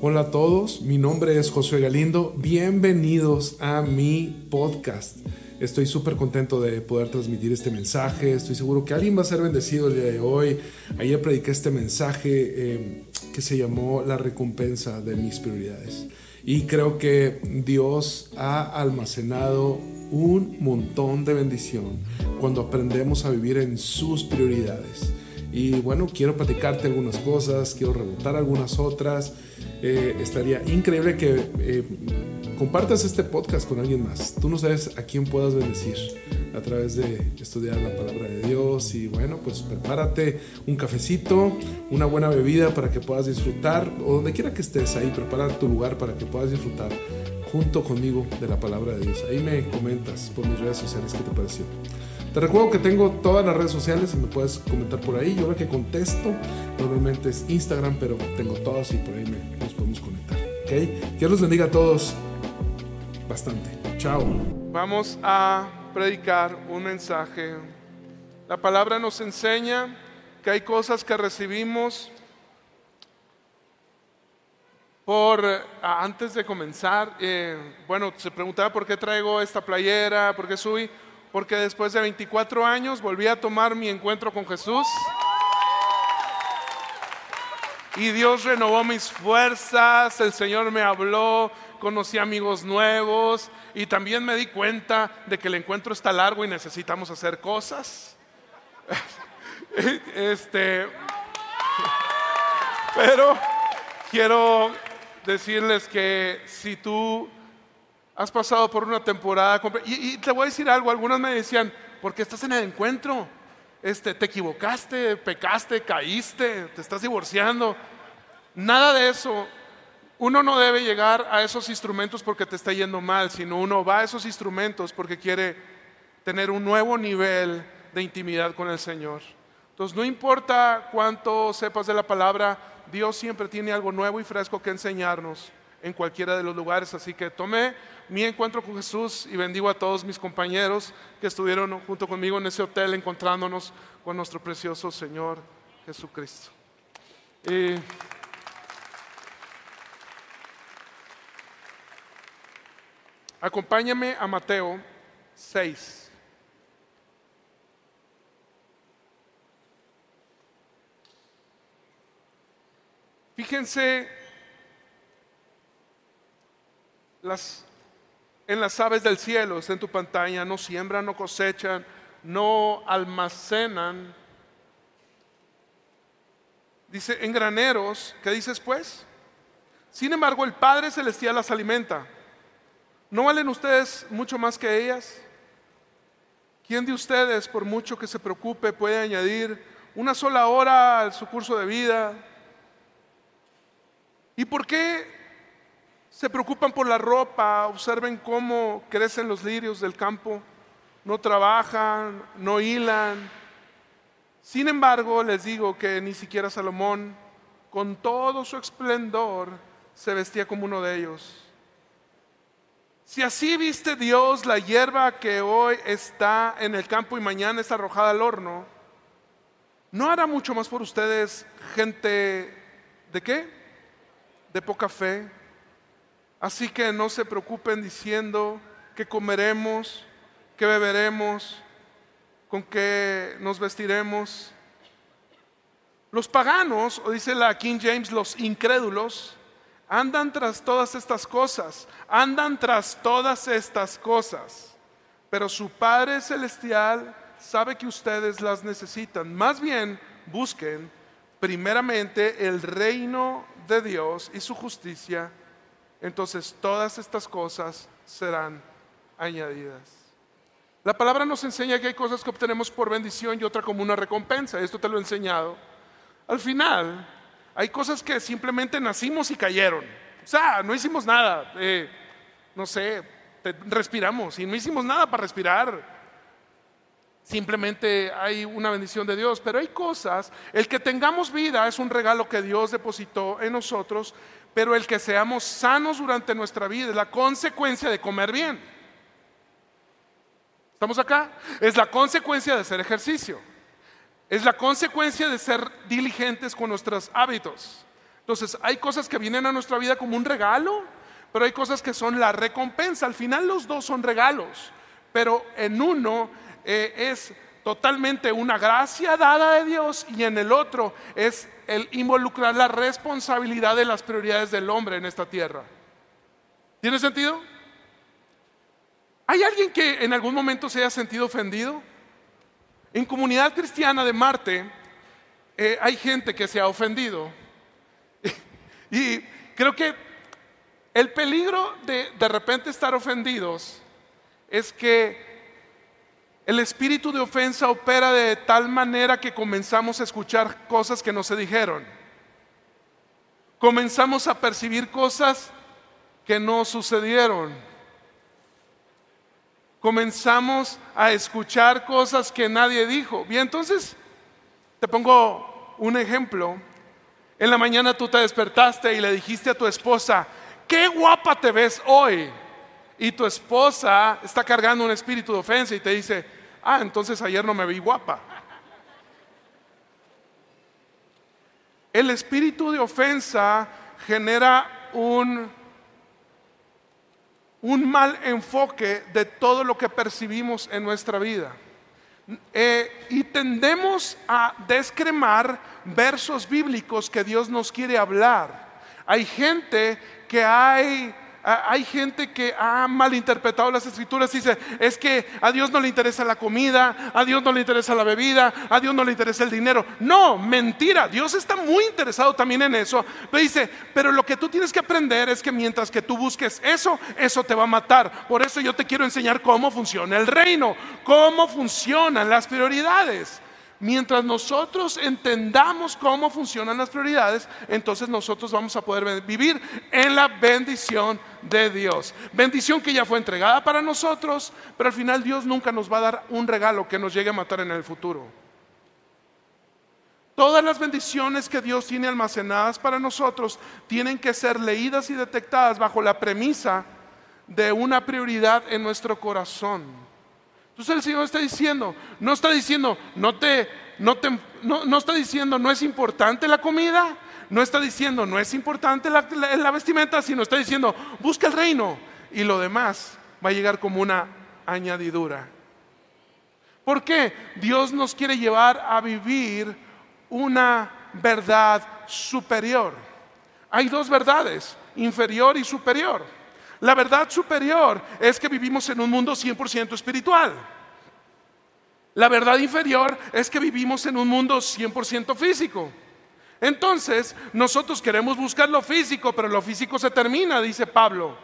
Hola a todos, mi nombre es Josué Galindo, bienvenidos a mi podcast. Estoy súper contento de poder transmitir este mensaje, estoy seguro que alguien va a ser bendecido el día de hoy. Ayer prediqué este mensaje eh, que se llamó La recompensa de mis prioridades. Y creo que Dios ha almacenado un montón de bendición cuando aprendemos a vivir en sus prioridades. Y bueno, quiero platicarte algunas cosas, quiero rebotar algunas otras. Eh, estaría increíble que eh, compartas este podcast con alguien más. Tú no sabes a quién puedas bendecir a través de estudiar la palabra de Dios. Y bueno, pues prepárate un cafecito, una buena bebida para que puedas disfrutar, o donde quiera que estés ahí, prepara tu lugar para que puedas disfrutar junto conmigo de la palabra de Dios. Ahí me comentas por mis redes sociales qué te pareció. Te recuerdo que tengo todas las redes sociales y me puedes comentar por ahí. Yo lo que contesto normalmente es Instagram, pero tengo todas y por ahí nos podemos conectar. ¿Ok? Que los bendiga a todos bastante. Chao. Vamos a predicar un mensaje. La palabra nos enseña que hay cosas que recibimos por antes de comenzar, eh, bueno, se preguntaba por qué traigo esta playera, por qué subí porque después de 24 años volví a tomar mi encuentro con Jesús. Y Dios renovó mis fuerzas, el Señor me habló, conocí amigos nuevos y también me di cuenta de que el encuentro está largo y necesitamos hacer cosas. Este, pero quiero decirles que si tú has pasado por una temporada. Y, te voy a decir algo, algunos me decían, ¿por qué estás en el encuentro? Este, te equivocaste, pecaste, caíste, te estás divorciando. Nada de eso. Uno no debe llegar a esos instrumentos porque te está yendo mal, sino uno va a esos instrumentos porque quiere tener un nuevo nivel de intimidad con el Señor. Entonces, no importa cuánto sepas de la palabra, Dios siempre tiene algo nuevo y fresco que enseñarnos en cualquiera de los lugares. Así que tomé mi encuentro con Jesús y bendigo a todos mis compañeros que estuvieron junto conmigo en ese hotel encontrándonos con nuestro precioso Señor Jesucristo. acompáñame a Mateo 6. Fíjense las en las aves del cielo, está en tu pantalla, no siembran, no cosechan, no almacenan. Dice, en graneros, ¿qué dices pues? Sin embargo, el Padre Celestial las alimenta. ¿No valen ustedes mucho más que ellas? ¿Quién de ustedes, por mucho que se preocupe, puede añadir una sola hora a su curso de vida? ¿Y por qué se preocupan por la ropa, observen cómo crecen los lirios del campo, no trabajan, no hilan. Sin embargo, les digo que ni siquiera Salomón, con todo su esplendor, se vestía como uno de ellos. Si así viste Dios la hierba que hoy está en el campo y mañana es arrojada al horno, ¿no hará mucho más por ustedes gente de qué? De poca fe. Así que no se preocupen diciendo que comeremos, que beberemos, con qué nos vestiremos. Los paganos, o dice la King James, los incrédulos, andan tras todas estas cosas, andan tras todas estas cosas, pero su Padre Celestial sabe que ustedes las necesitan. Más bien, busquen primeramente el reino de Dios y su justicia entonces todas estas cosas serán añadidas. La palabra nos enseña que hay cosas que obtenemos por bendición y otra como una recompensa. Esto te lo he enseñado. Al final, hay cosas que simplemente nacimos y cayeron. O sea, no hicimos nada. Eh, no sé, respiramos y no hicimos nada para respirar. Simplemente hay una bendición de Dios, pero hay cosas, el que tengamos vida es un regalo que Dios depositó en nosotros, pero el que seamos sanos durante nuestra vida es la consecuencia de comer bien. ¿Estamos acá? Es la consecuencia de hacer ejercicio. Es la consecuencia de ser diligentes con nuestros hábitos. Entonces, hay cosas que vienen a nuestra vida como un regalo, pero hay cosas que son la recompensa. Al final los dos son regalos, pero en uno eh, es totalmente una gracia dada de Dios y en el otro es el involucrar la responsabilidad de las prioridades del hombre en esta tierra. ¿Tiene sentido? ¿Hay alguien que en algún momento se haya sentido ofendido? En comunidad cristiana de Marte eh, hay gente que se ha ofendido. y creo que el peligro de de repente estar ofendidos es que el espíritu de ofensa opera de tal manera que comenzamos a escuchar cosas que no se dijeron. Comenzamos a percibir cosas que no sucedieron. Comenzamos a escuchar cosas que nadie dijo. Bien, entonces te pongo un ejemplo. En la mañana tú te despertaste y le dijiste a tu esposa, qué guapa te ves hoy. Y tu esposa está cargando un espíritu de ofensa y te dice, ah, entonces ayer no me vi guapa. El espíritu de ofensa genera un, un mal enfoque de todo lo que percibimos en nuestra vida. Eh, y tendemos a descremar versos bíblicos que Dios nos quiere hablar. Hay gente que hay hay gente que ha malinterpretado las escrituras y dice, es que a Dios no le interesa la comida, a Dios no le interesa la bebida, a Dios no le interesa el dinero. No, mentira, Dios está muy interesado también en eso. Pero dice, pero lo que tú tienes que aprender es que mientras que tú busques eso, eso te va a matar. Por eso yo te quiero enseñar cómo funciona el reino, cómo funcionan las prioridades. Mientras nosotros entendamos cómo funcionan las prioridades, entonces nosotros vamos a poder vivir en la bendición de Dios. Bendición que ya fue entregada para nosotros, pero al final Dios nunca nos va a dar un regalo que nos llegue a matar en el futuro. Todas las bendiciones que Dios tiene almacenadas para nosotros tienen que ser leídas y detectadas bajo la premisa de una prioridad en nuestro corazón. Entonces el Señor está diciendo, no está diciendo, no te, no te, no, está diciendo, no es importante la comida, no está diciendo, no es importante la, la vestimenta, sino está diciendo, busca el reino y lo demás va a llegar como una añadidura. ¿Por qué? Dios nos quiere llevar a vivir una verdad superior. Hay dos verdades, inferior y superior. La verdad superior es que vivimos en un mundo 100% espiritual. La verdad inferior es que vivimos en un mundo 100% físico. Entonces, nosotros queremos buscar lo físico, pero lo físico se termina, dice Pablo.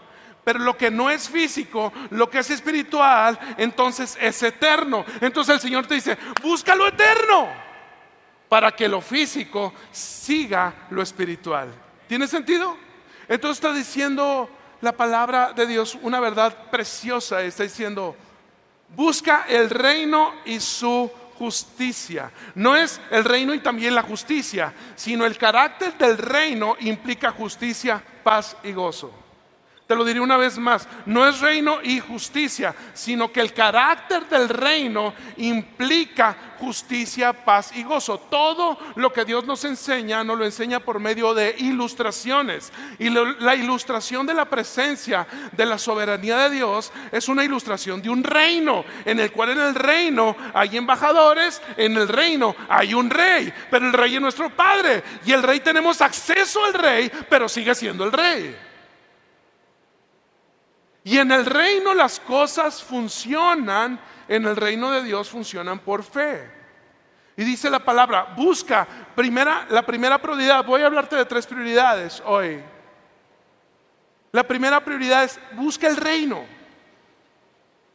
Pero lo que no es físico, lo que es espiritual, entonces es eterno. Entonces el Señor te dice, busca lo eterno para que lo físico siga lo espiritual. ¿Tiene sentido? Entonces está diciendo la palabra de Dios una verdad preciosa. Está diciendo, busca el reino y su justicia. No es el reino y también la justicia, sino el carácter del reino implica justicia, paz y gozo. Te lo diré una vez más, no es reino y justicia, sino que el carácter del reino implica justicia, paz y gozo. Todo lo que Dios nos enseña, nos lo enseña por medio de ilustraciones. Y la ilustración de la presencia de la soberanía de Dios es una ilustración de un reino, en el cual en el reino hay embajadores, en el reino hay un rey, pero el rey es nuestro Padre. Y el rey tenemos acceso al rey, pero sigue siendo el rey. Y en el reino las cosas funcionan, en el reino de Dios funcionan por fe. Y dice la palabra, busca, primera, la primera prioridad, voy a hablarte de tres prioridades hoy. La primera prioridad es busca el reino.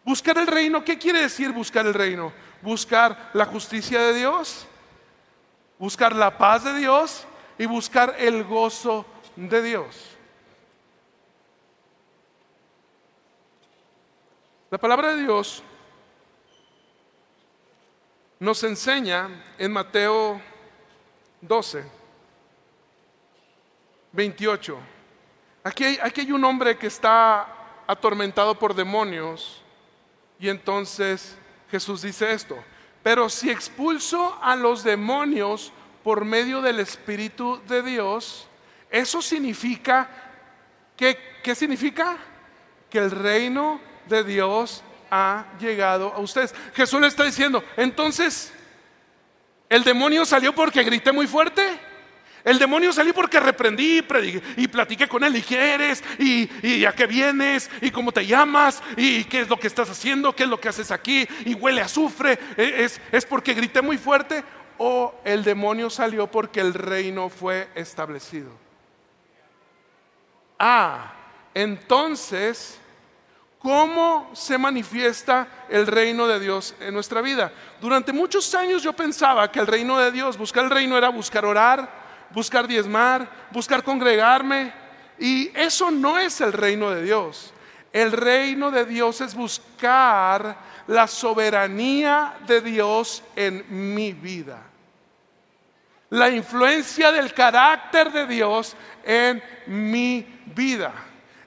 Buscar el reino, ¿qué quiere decir buscar el reino? Buscar la justicia de Dios, buscar la paz de Dios y buscar el gozo de Dios. La palabra de Dios nos enseña en Mateo 12, 28. Aquí hay, aquí hay un hombre que está atormentado por demonios y entonces Jesús dice esto, pero si expulso a los demonios por medio del Espíritu de Dios, eso significa, que, ¿qué significa? Que el reino de Dios ha llegado a ustedes. Jesús le está diciendo, entonces, ¿el demonio salió porque grité muy fuerte? El demonio salió porque reprendí y platiqué con él. ¿Y qué eres? ¿Y, a qué vienes? ¿Y cómo te llamas? ¿Y qué es lo que estás haciendo? ¿Qué es lo que haces aquí? ¿Y huele a azufre? ¿E, ¿Es, es porque grité muy fuerte? ¿O el demonio salió porque el reino fue establecido? Ah, entonces ¿Cómo se manifiesta el reino de Dios en nuestra vida? Durante muchos años yo pensaba que el reino de Dios, buscar el reino era buscar orar, buscar diezmar, buscar congregarme. Y eso no es el reino de Dios. El reino de Dios es buscar la soberanía de Dios en mi vida. La influencia del carácter de Dios en mi vida.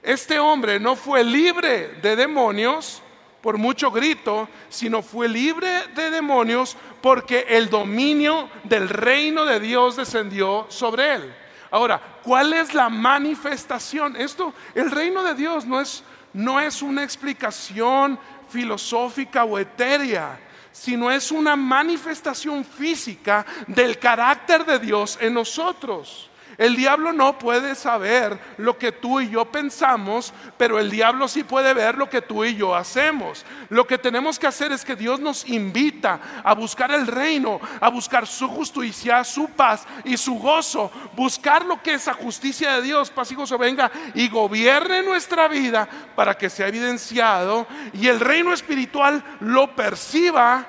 Este hombre no fue libre de demonios por mucho grito, sino fue libre de demonios porque el dominio del reino de Dios descendió sobre él. Ahora, ¿cuál es la manifestación? Esto, el reino de Dios no es, no es una explicación filosófica o etérea, sino es una manifestación física del carácter de Dios en nosotros. El diablo no puede saber lo que tú y yo pensamos, pero el diablo sí puede ver lo que tú y yo hacemos. Lo que tenemos que hacer es que Dios nos invita a buscar el reino, a buscar su justicia, su paz y su gozo. Buscar lo que esa justicia de Dios, paz y gozo venga y gobierne nuestra vida para que sea evidenciado y el reino espiritual lo perciba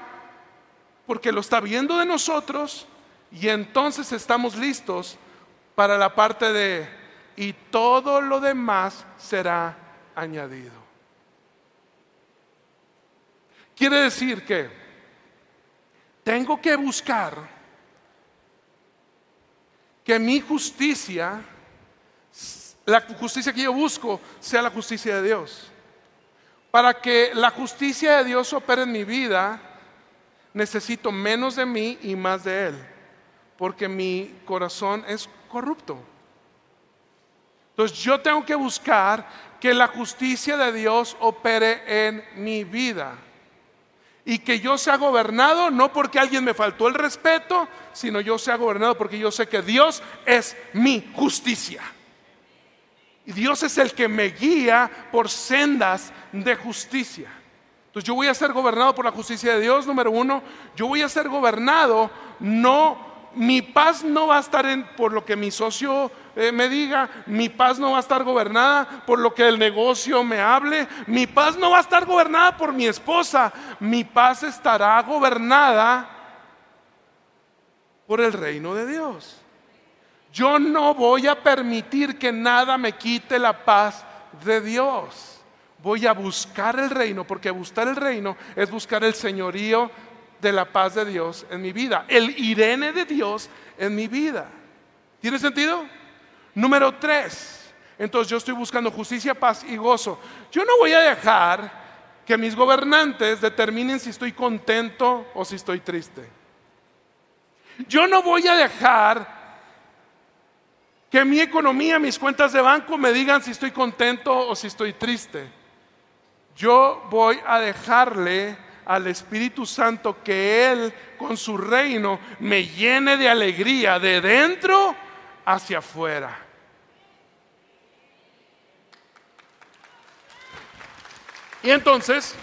porque lo está viendo de nosotros y entonces estamos listos para la parte de y todo lo demás será añadido. Quiere decir que tengo que buscar que mi justicia, la justicia que yo busco, sea la justicia de Dios. Para que la justicia de Dios opere en mi vida, necesito menos de mí y más de Él. Porque mi corazón es corrupto. Entonces yo tengo que buscar que la justicia de Dios opere en mi vida. Y que yo sea gobernado no porque alguien me faltó el respeto, sino yo sea gobernado porque yo sé que Dios es mi justicia. Y Dios es el que me guía por sendas de justicia. Entonces yo voy a ser gobernado por la justicia de Dios, número uno. Yo voy a ser gobernado no mi paz no va a estar por lo que mi socio eh, me diga, mi paz no va a estar gobernada por lo que el negocio me hable, mi paz no va a estar gobernada por mi esposa, mi paz estará gobernada por el reino de Dios. Yo no voy a permitir que nada me quite la paz de Dios. Voy a buscar el reino, porque buscar el reino es buscar el señorío de la paz de Dios en mi vida, el Irene de Dios en mi vida. ¿Tiene sentido? Número tres, entonces yo estoy buscando justicia, paz y gozo. Yo no voy a dejar que mis gobernantes determinen si estoy contento o si estoy triste. Yo no voy a dejar que mi economía, mis cuentas de banco me digan si estoy contento o si estoy triste. Yo voy a dejarle al Espíritu Santo que Él con su reino me llene de alegría de dentro hacia afuera. Y entonces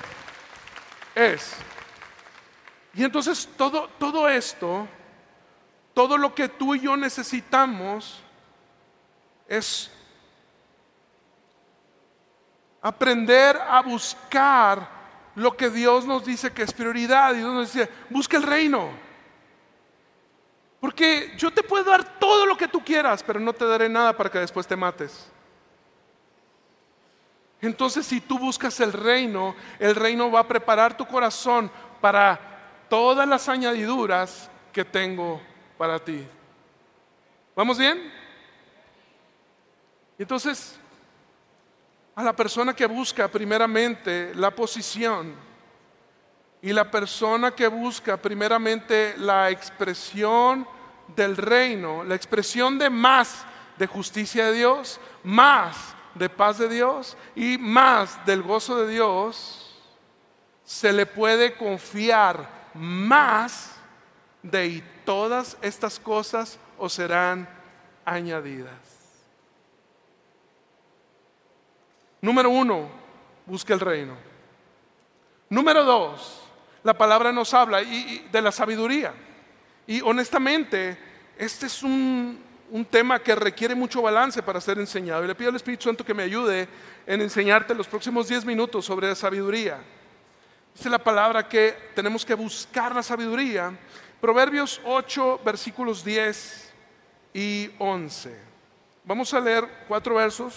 es, y entonces todo, todo esto, todo lo que tú y yo necesitamos es aprender a buscar lo que Dios nos dice que es prioridad. Dios nos dice, busca el reino. Porque yo te puedo dar todo lo que tú quieras, pero no te daré nada para que después te mates. Entonces si tú buscas el reino, el reino va a preparar tu corazón para todas las añadiduras que tengo para ti. ¿Vamos bien? Entonces, a la persona que busca primeramente la posición y la persona que busca primeramente la expresión del reino, la expresión de más de justicia de Dios, más de paz de Dios y más del gozo de Dios, se le puede confiar más de y todas estas cosas os serán añadidas. Número uno, busca el reino. Número dos, la palabra nos habla de la sabiduría. Y honestamente, este es un, un tema que requiere mucho balance para ser enseñado. Y le pido al Espíritu Santo que me ayude en enseñarte los próximos 10 minutos sobre la sabiduría. Dice la palabra que tenemos que buscar la sabiduría. Proverbios 8, versículos 10 y 11. Vamos a leer cuatro versos.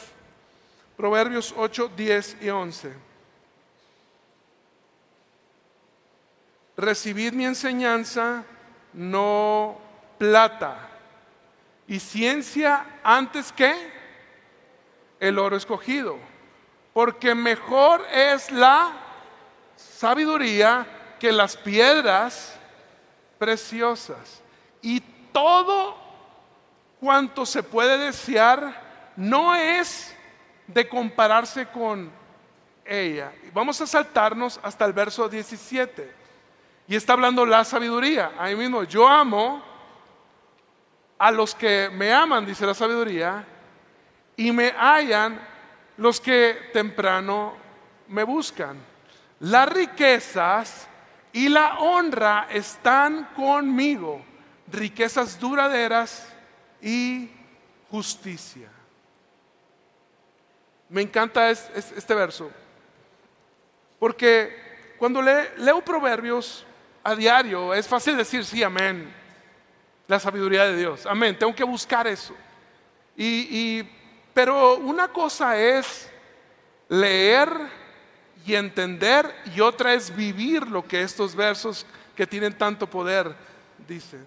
Proverbios 8, 10 y 11. Recibid mi enseñanza, no plata y ciencia antes que el oro escogido, porque mejor es la sabiduría que las piedras preciosas. Y todo cuanto se puede desear no es de compararse con ella. Vamos a saltarnos hasta el verso 17. Y está hablando la sabiduría. Ahí mismo, yo amo a los que me aman, dice la sabiduría, y me hallan los que temprano me buscan. Las riquezas y la honra están conmigo, riquezas duraderas y justicia. Me encanta este verso, porque cuando leo proverbios a diario es fácil decir sí, amén la sabiduría de Dios. Amén, tengo que buscar eso. Y, pero una cosa es leer y entender y otra es vivir lo que estos versos que tienen tanto poder dicen.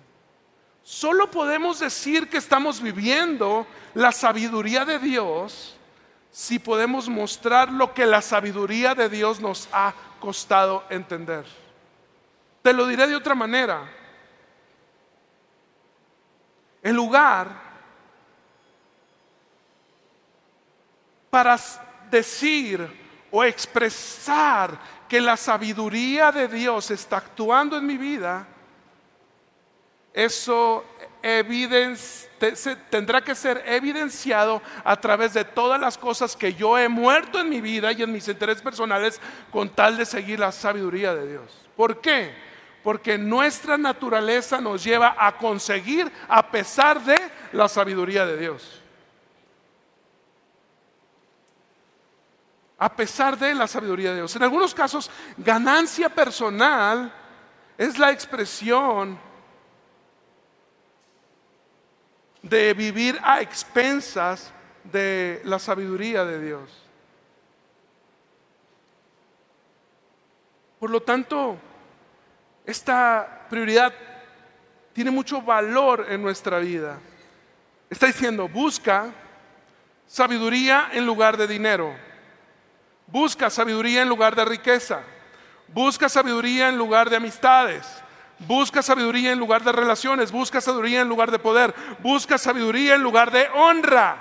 Solo podemos decir que estamos viviendo la sabiduría de Dios si podemos mostrar lo que la sabiduría de Dios nos ha costado entender. Te lo diré de otra manera. El lugar para decir o expresar que la sabiduría de Dios está actuando en mi vida, eso tendrá que ser evidenciado a través de todas las cosas que yo he muerto en mi vida y en mis intereses personales con tal de seguir la sabiduría de Dios. ¿Por qué? porque nuestra naturaleza nos lleva a conseguir a pesar de la sabiduría de Dios. A pesar de la sabiduría de Dios. En algunos casos, ganancia personal es la expresión de vivir a expensas de la sabiduría de Dios. Por lo tanto, esta prioridad tiene mucho valor en nuestra vida. Está diciendo, busca sabiduría en lugar de dinero. Busca sabiduría en lugar de riqueza. Busca sabiduría en lugar de amistades. Busca sabiduría en lugar de relaciones. Busca sabiduría en lugar de poder. Busca sabiduría en lugar de honra.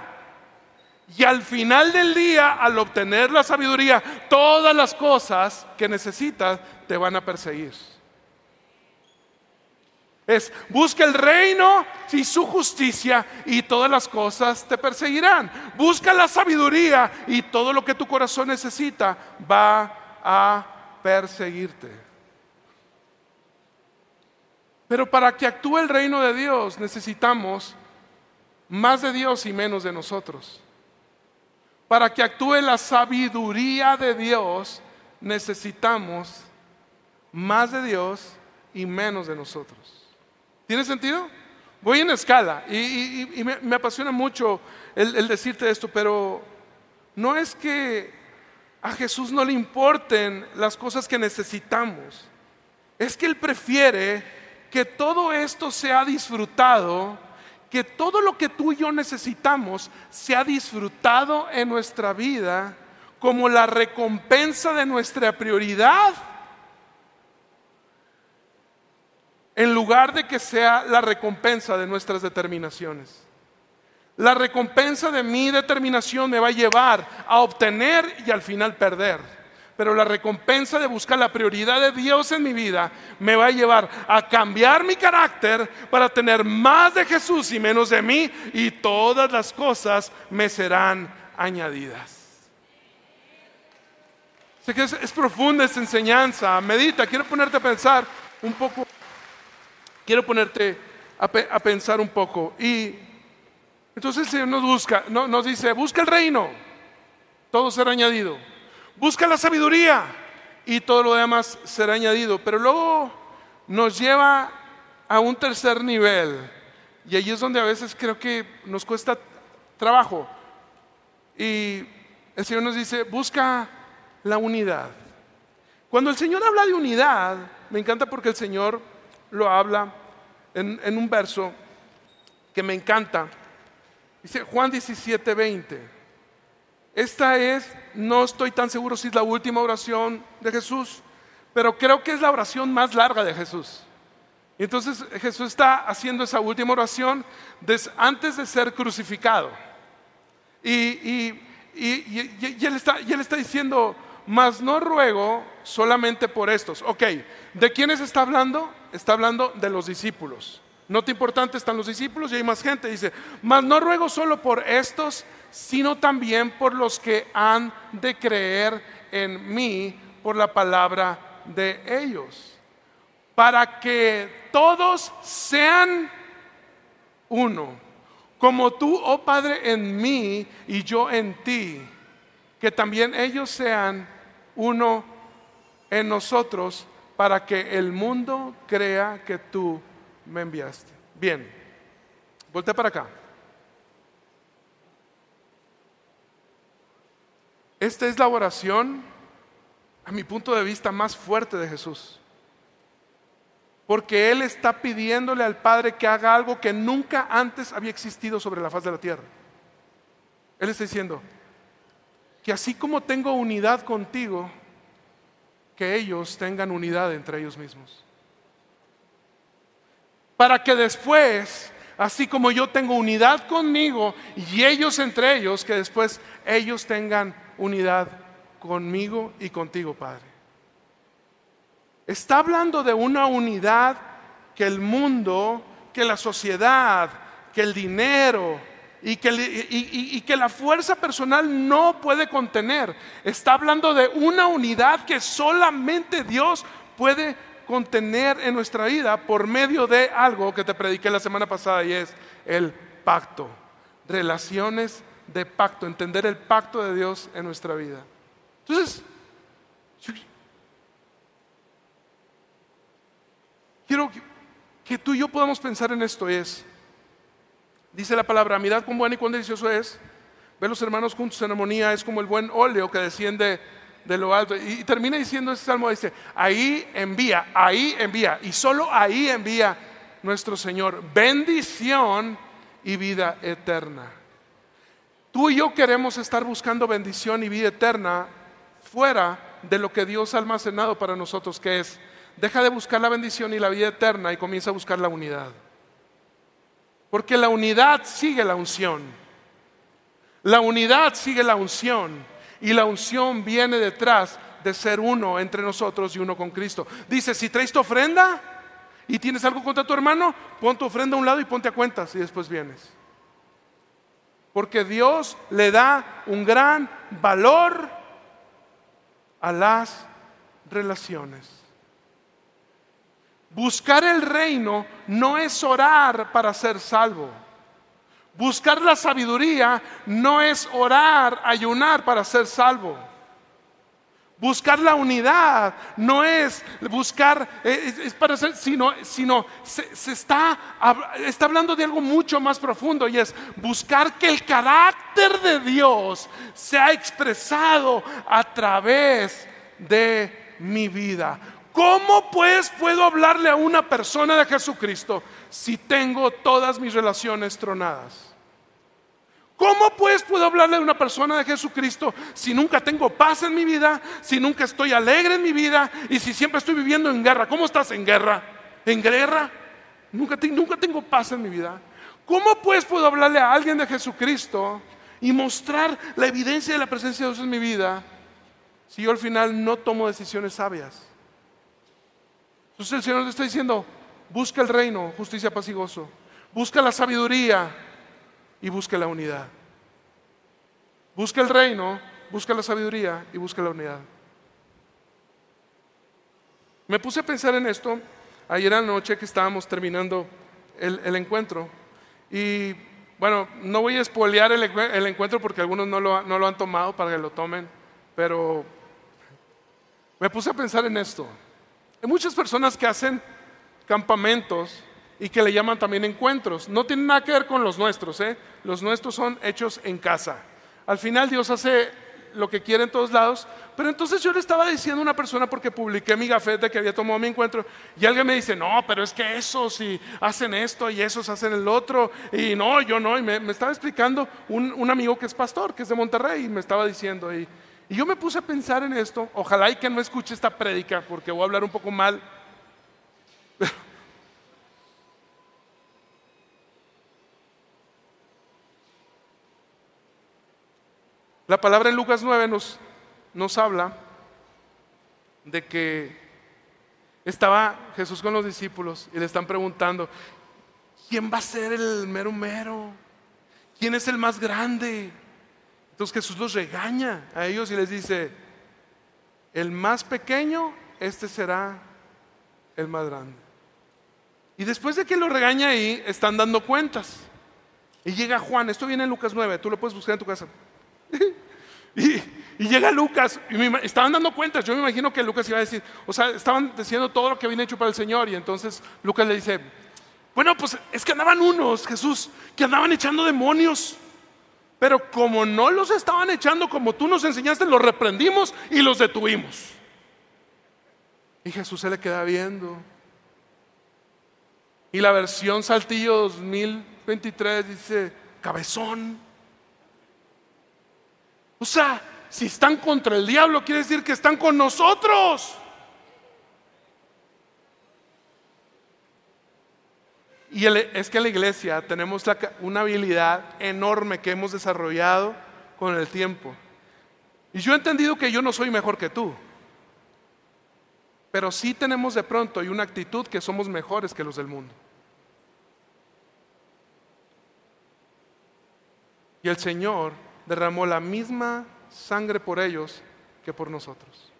Y al final del día, al obtener la sabiduría, todas las cosas que necesitas te van a perseguir. Es busca el reino y su justicia y todas las cosas te perseguirán. Busca la sabiduría y todo lo que tu corazón necesita va a perseguirte. Pero para que actúe el reino de Dios necesitamos más de Dios y menos de nosotros. Para que actúe la sabiduría de Dios necesitamos más de Dios y menos de nosotros. ¿Tiene sentido? Voy en escala y, me, apasiona mucho el, decirte esto, pero no es que a Jesús no le importen las cosas que necesitamos, es que Él prefiere que todo esto sea disfrutado, que todo lo que tú y yo necesitamos sea disfrutado en nuestra vida como la recompensa de nuestra prioridad en lugar de que sea la recompensa de nuestras determinaciones. La recompensa de mi determinación me va a llevar a obtener y al final perder. Pero la recompensa de buscar la prioridad de Dios en mi vida me va a llevar a cambiar mi carácter para tener más de Jesús y menos de mí y todas las cosas me serán añadidas. Sé que es, profunda esta enseñanza. Medita, quiero ponerte a pensar un poco. Quiero ponerte a, a pensar un poco. Y entonces el Señor nos busca, nos dice, busca el reino, todo será añadido. Busca la sabiduría y todo lo demás será añadido. Pero luego nos lleva a un tercer nivel. Y ahí es donde a veces creo que nos cuesta trabajo. Y el Señor nos dice, busca la unidad. Cuando el Señor habla de unidad, me encanta porque el Señor lo habla en, en un verso que me encanta. Dice Juan 17, 20. Esta es, no estoy tan seguro si es la última oración de Jesús, pero creo que es la oración más larga de Jesús. Y entonces Jesús está haciendo esa última oración antes de ser crucificado. Y, él está, y él está diciendo, mas no ruego solamente por estos. Ok, ¿de quiénes está hablando? Está hablando de los discípulos. Nota importante, están los discípulos y hay más gente. Dice, mas no ruego solo por estos, sino también por los que han de creer en mí por la palabra de ellos. Para que todos sean uno, como tú, oh Padre, en mí y yo en ti, que también ellos sean uno en nosotros, para que el mundo crea que tú me enviaste. Bien, volte para acá. Esta es la oración, a mi punto de vista, más fuerte de Jesús. Porque Él está pidiéndole al Padre que haga algo que nunca antes había existido sobre la faz de la tierra. Él está diciendo que así como tengo unidad contigo, que ellos tengan unidad entre ellos mismos para que después, así como yo tengo unidad conmigo y ellos entre ellos, que después ellos tengan unidad conmigo y contigo, Padre. Está hablando de una unidad que el mundo, que la sociedad, que el dinero y que, la fuerza personal no puede contener. Está hablando de una unidad que solamente Dios puede contener en nuestra vida por medio de algo que te prediqué la semana pasada y es el pacto. Relaciones de pacto, entender el pacto de Dios en nuestra vida. Entonces, quiero que tú y yo podamos pensar en esto es, dice la palabra, mirad cuán bueno y cuán delicioso es, ver los hermanos juntos en armonía, es como el buen óleo que desciende de lo alto. Y, termina diciendo ese salmo, dice, ahí envía, ahí envía, y solo ahí envía nuestro Señor bendición y vida eterna. Tú y yo queremos estar buscando bendición y vida eterna fuera de lo que Dios ha almacenado para nosotros, que es, deja de buscar la bendición y la vida eterna y comienza a buscar la unidad. Porque la unidad sigue la unción. La unidad sigue la unción. Y la unción viene detrás de ser uno entre nosotros y uno con Cristo. Dice, si traes tu ofrenda y tienes algo contra tu hermano, pon tu ofrenda a un lado y ponte a cuentas y después vienes. Porque Dios le da un gran valor a las relaciones. Buscar el reino no es orar para ser salvo. Buscar la sabiduría no es orar, ayunar para ser salvo. Buscar la unidad no es buscar, eh, es, para ser, sino, sino se, está, está hablando de algo mucho más profundo y es buscar que el carácter de Dios sea expresado a través de mi vida. ¿Cómo pues puedo hablarle a una persona de Jesucristo si tengo todas mis relaciones tronadas? ¿Cómo pues puedo hablarle a una persona de Jesucristo si nunca tengo paz en mi vida, si nunca estoy alegre en mi vida y si siempre estoy viviendo en guerra? ¿Cómo estás en guerra? ¿En guerra? Nunca, tengo paz en mi vida. ¿Cómo pues puedo hablarle a alguien de Jesucristo y mostrar la evidencia de la presencia de Dios en mi vida si yo al final no tomo decisiones sabias? Entonces el Señor le está diciendo, busca el reino, justicia, paz y gozo. Busca la sabiduría y busca la unidad. Busca el reino, busca la sabiduría y busca la unidad. Me puse a pensar en esto ayer anoche que estábamos terminando el, encuentro. Y bueno, no voy a espolear el, encuentro porque algunos no lo, no lo han tomado para que lo tomen, pero me puse a pensar en esto. Hay muchas personas que hacen campamentos y que le llaman también encuentros. No tienen nada que ver con los nuestros, ¿eh? Los nuestros son hechos en casa. Al final Dios hace lo que quiere en todos lados, pero entonces yo le estaba diciendo a una persona porque publiqué mi gafete que había tomado mi encuentro y alguien me dice, no, pero es que esos y hacen esto y esos hacen el otro y no, yo no, y me, estaba explicando un, un, amigo que es pastor, que es de Monterrey y me estaba diciendo y y yo me puse a pensar en esto, ojalá y que no escuche esta prédica porque voy a hablar un poco mal. La palabra en Lucas 9 nos, nos habla de que estaba Jesús con los discípulos y le están preguntando, ¿quién va a ser el mero mero? ¿Quién es el más grande? Entonces Jesús los regaña a ellos y les dice, el más pequeño, este será el más grande. Y después de que lo regaña ahí, están dando cuentas. Y llega Juan, esto viene en Lucas 9, tú lo puedes buscar en tu casa. y, llega Lucas, y estaban dando cuentas, yo me imagino que Lucas iba a decir, o sea, estaban diciendo todo lo que habían hecho para el Señor, y entonces Lucas le dice, bueno, pues es que andaban unos, Jesús, que andaban echando demonios. Pero como no los estaban echando como tú nos enseñaste, los reprendimos y los detuvimos. Y Jesús se le queda viendo. Y la versión Saltillo 2023 dice, cabezón. O sea, si están contra el diablo, quiere decir que están con nosotros. Y es que en la iglesia tenemos una habilidad enorme que hemos desarrollado con el tiempo. Y yo he entendido que yo no soy mejor que tú. Pero sí tenemos de pronto y una actitud que somos mejores que los del mundo. Y el Señor derramó la misma sangre por ellos que por nosotros.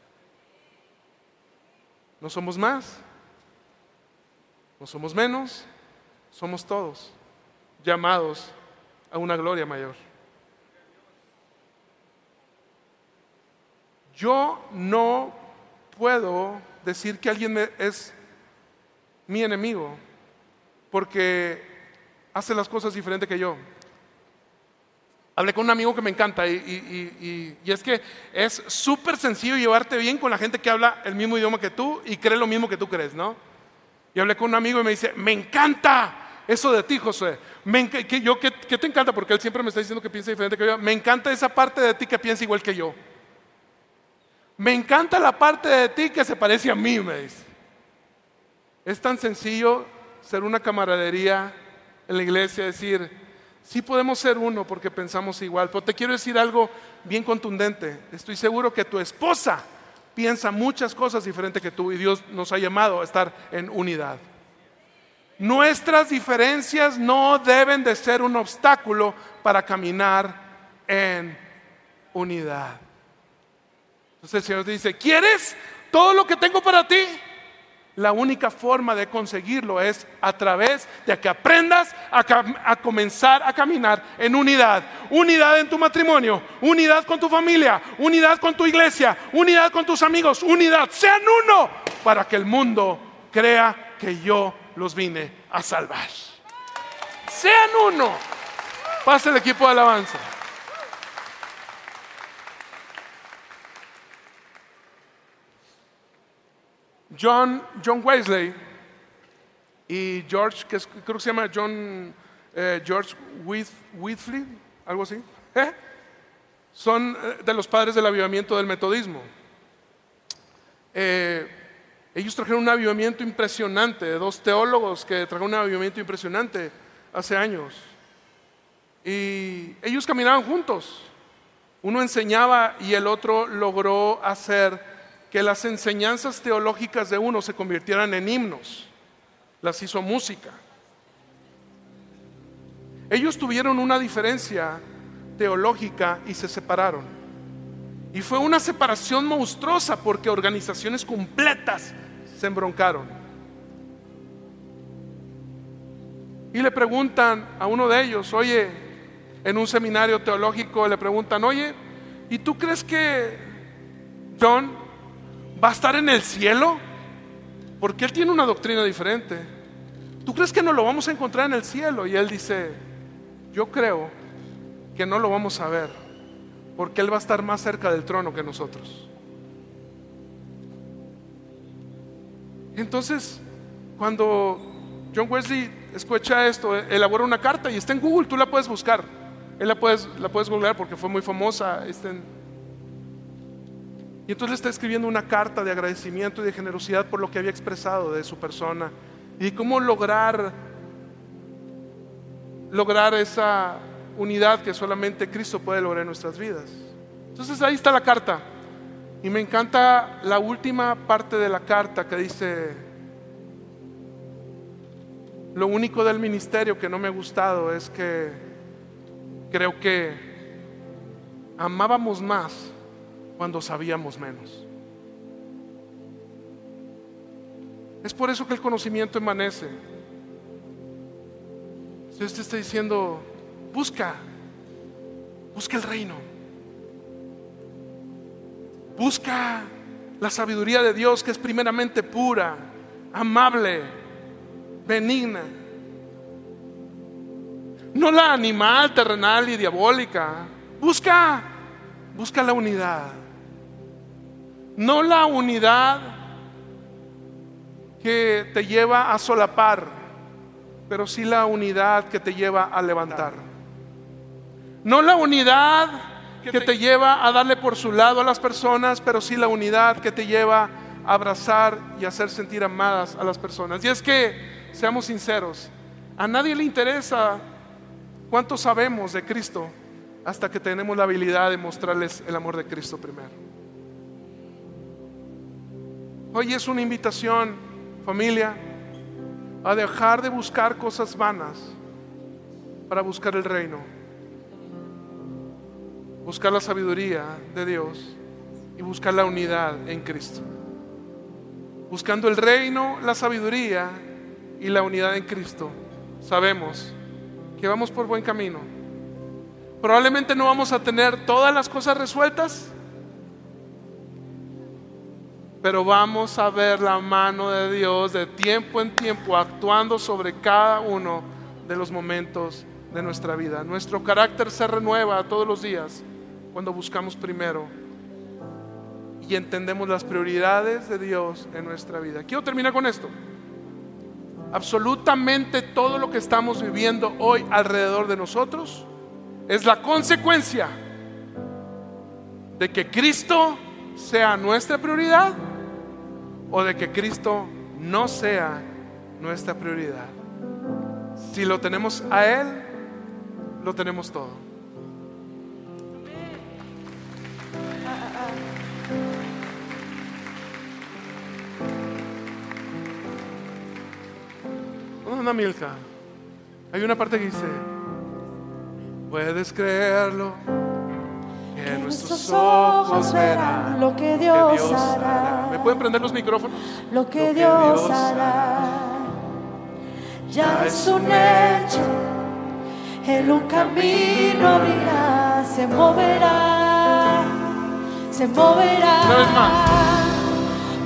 No somos más, no somos menos, somos todos llamados a una gloria mayor. Yo no puedo decir que alguien es mi enemigo porque hace las cosas diferente que yo. Hablé con un amigo que me encanta y, y es que es súper sencillo llevarte bien con la gente que habla el mismo idioma que tú y cree lo mismo que tú crees, ¿no? Y hablé con un amigo y me dice, me encanta eso de ti, José. Me, que, yo, ¿qué, te encanta? Porque él siempre me está diciendo que piensa diferente que yo. Me encanta esa parte de ti que piensa igual que yo. Me encanta la parte de ti que se parece a mí, me dice. Es tan sencillo ser una camaradería en la iglesia, decir, sí podemos ser uno porque pensamos igual, pero te quiero decir algo bien contundente. Estoy seguro que tu esposa piensa muchas cosas diferentes que tú y Dios nos ha llamado a estar en unidad. Nuestras diferencias no deben de ser un obstáculo para caminar en unidad. Entonces el Señor te dice, ¿quieres todo lo que tengo para ti? La única forma de conseguirlo es a través de que aprendas a, comenzar a caminar en unidad. Unidad en tu matrimonio, unidad con tu familia, unidad con tu iglesia, unidad con tus amigos, unidad. Sean uno para que el mundo crea que yo los vine a salvar. Sean uno. Pase el equipo de alabanza. John, John Wesley y George, que creo que se llama John eh, George Whitfield, algo así, ¿eh? son eh, de los padres del avivamiento del metodismo. Ellos trajeron un avivamiento impresionante, dos teólogos que trajeron un avivamiento impresionante. hace años. Y ellos caminaban juntos. Uno enseñaba y el otro logró hacer que las enseñanzas teológicas de uno se convirtieran en himnos. Las hizo música. Ellos tuvieron una diferencia teológica y se separaron. Y fue una separación monstruosa porque organizaciones completas se embroncaron. Y le preguntan a uno de ellos, oye, en un seminario teológico le preguntan, oye, ¿y tú crees que John va a estar en el cielo? Porque él tiene una doctrina diferente. ¿Tú crees que no lo vamos a encontrar en el cielo? Y él dice, yo creo que no lo vamos a ver, porque él va a estar más cerca del trono que nosotros. Entonces, cuando John Wesley escucha esto, elabora una carta y está en Google, tú la puedes buscar. Él la puedes, googlear porque fue muy famosa. Este, y entonces le está escribiendo una carta de agradecimiento y de generosidad por lo que había expresado de su persona y cómo lograr lograr esa unidad que solamente Cristo puede lograr en nuestras vidas. Entonces ahí está la carta. Y me encanta la última parte de la carta que dice, lo único del ministerio que no me ha gustado es que creo que amábamos más cuando sabíamos menos. Es por eso que el conocimiento emanece. Si usted está diciendo, busca, busca el reino, busca la sabiduría de Dios que es primeramente pura, amable, benigna no la animal, terrenal y diabólica. Busca, busca la unidad. No la unidad que te lleva a solapar, pero sí la unidad que te lleva a levantar. No la unidad que te lleva a darle por su lado a las personas, pero sí la unidad que te lleva a abrazar y hacer sentir amadas a las personas. Y es que, seamos sinceros, a nadie le interesa ¿Cuánto sabemos de Cristo hasta que tenemos la habilidad de mostrarles el amor de Cristo primero? Hoy es una invitación, familia, a dejar de buscar cosas vanas para buscar el reino. Buscar la sabiduría de Dios y buscar la unidad en Cristo. Buscando el reino, la sabiduría y la unidad en Cristo, sabemos que vamos por buen camino. Probablemente no vamos a tener todas las cosas resueltas, pero vamos a ver la mano de Dios de tiempo en tiempo actuando sobre cada uno de los momentos de nuestra vida. Nuestro carácter se renueva todos los días cuando buscamos primero y entendemos las prioridades de Dios en nuestra vida. Quiero terminar con esto. Absolutamente todo lo que estamos viviendo hoy alrededor de nosotros es la consecuencia de que Cristo sea nuestra prioridad o de que Cristo no sea nuestra prioridad. Si lo tenemos a Él, lo tenemos todo. Una. Hay una parte que dice, puedes creerlo, que nuestros ojos verán lo que Dios, hará. ¿Me pueden prender los micrófonos? Lo que, Dios, hará. Ya es un hecho, en un camino abrirá, se moverá, se moverá. Una vez más.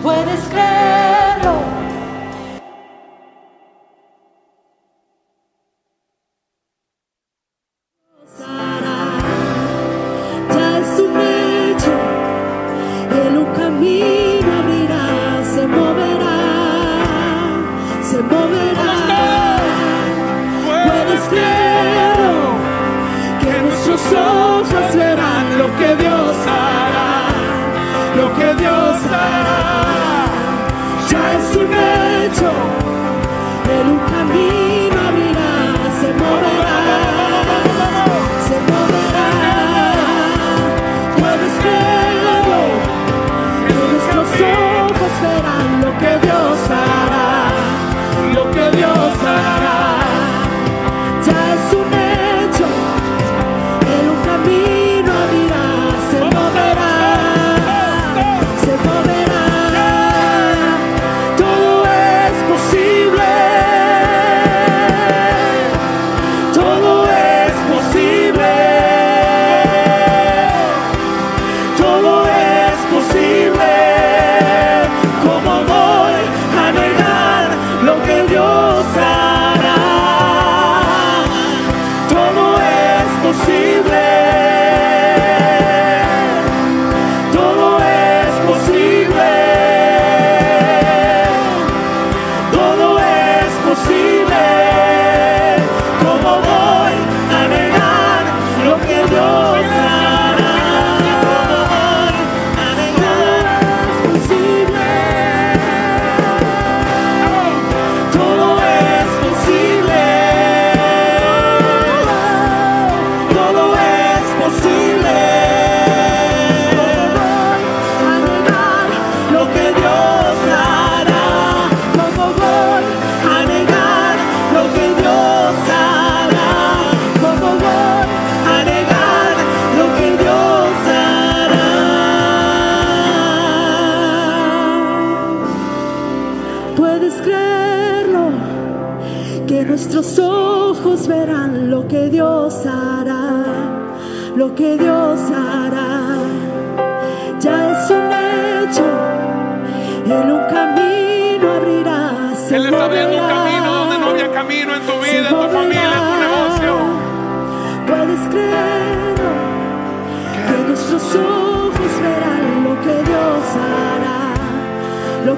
Puedes creerlo lo que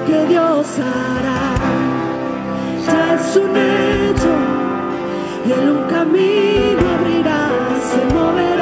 que Dios hará. Ya es un hecho y Él un camino abrirá, se moverá.